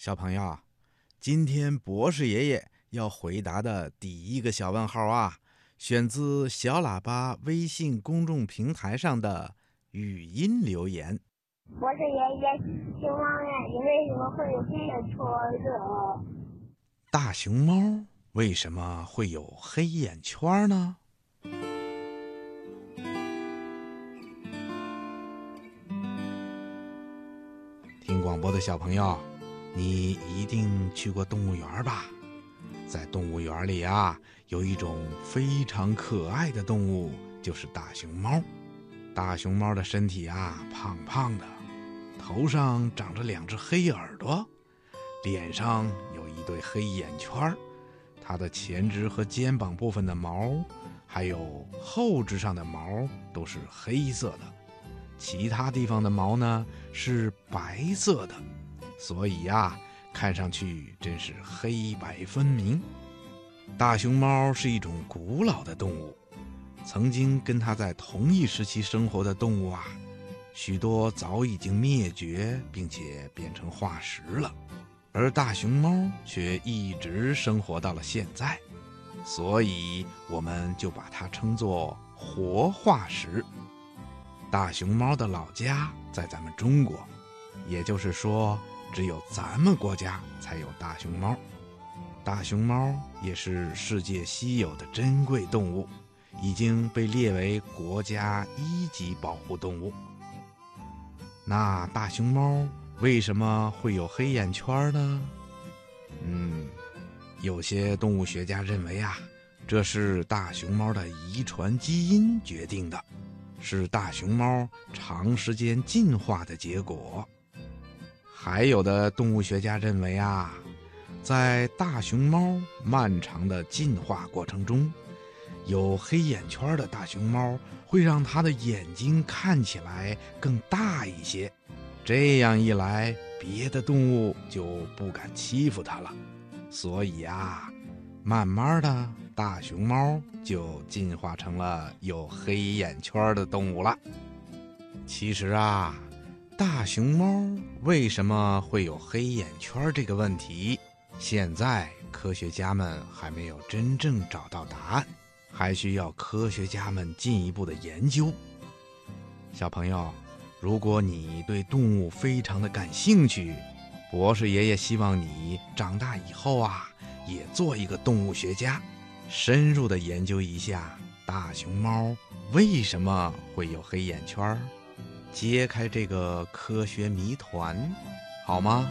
小朋友，今天博士爷爷要回答的第一个小问号啊，选自小喇叭微信公众平台上的语音留言。博士爷爷，熊猫眼睛为什么会有黑眼圈的？大熊猫为什么会有黑眼圈呢？听广播的小朋友。你一定去过动物园吧？在动物园里啊，有一种非常可爱的动物，就是大熊猫。大熊猫的身体啊，胖胖的，头上长着两只黑耳朵，脸上有一对黑眼圈儿。它的前肢和肩膀部分的毛，还有后肢上的毛都是黑色的，其他地方的毛呢是白色的。所以呀，看上去真是黑白分明。大熊猫是一种古老的动物，曾经跟它在同一时期生活的动物啊，许多早已经灭绝，并且变成化石了，而大熊猫却一直生活到了现在，所以我们就把它称作活化石。大熊猫的老家在咱们中国，也就是说。只有咱们国家才有大熊猫，大熊猫也是世界稀有的珍贵动物，已经被列为国家一级保护动物。那大熊猫为什么会有黑眼圈呢？嗯，有些动物学家认为啊，这是大熊猫的遗传基因决定的，是大熊猫长时间进化的结果。还有的动物学家认为啊，在大熊猫漫长的进化过程中，有黑眼圈的大熊猫会让它的眼睛看起来更大一些，这样一来，别的动物就不敢欺负它了。所以啊，慢慢的大熊猫就进化成了有黑眼圈的动物了。其实啊。大熊猫为什么会有黑眼圈这个问题，现在科学家们还没有真正找到答案，还需要科学家们进一步的研究。小朋友，如果你对动物非常的感兴趣，博士爷爷希望你长大以后啊，也做一个动物学家，深入的研究一下大熊猫为什么会有黑眼圈。揭开这个科学谜团，好吗？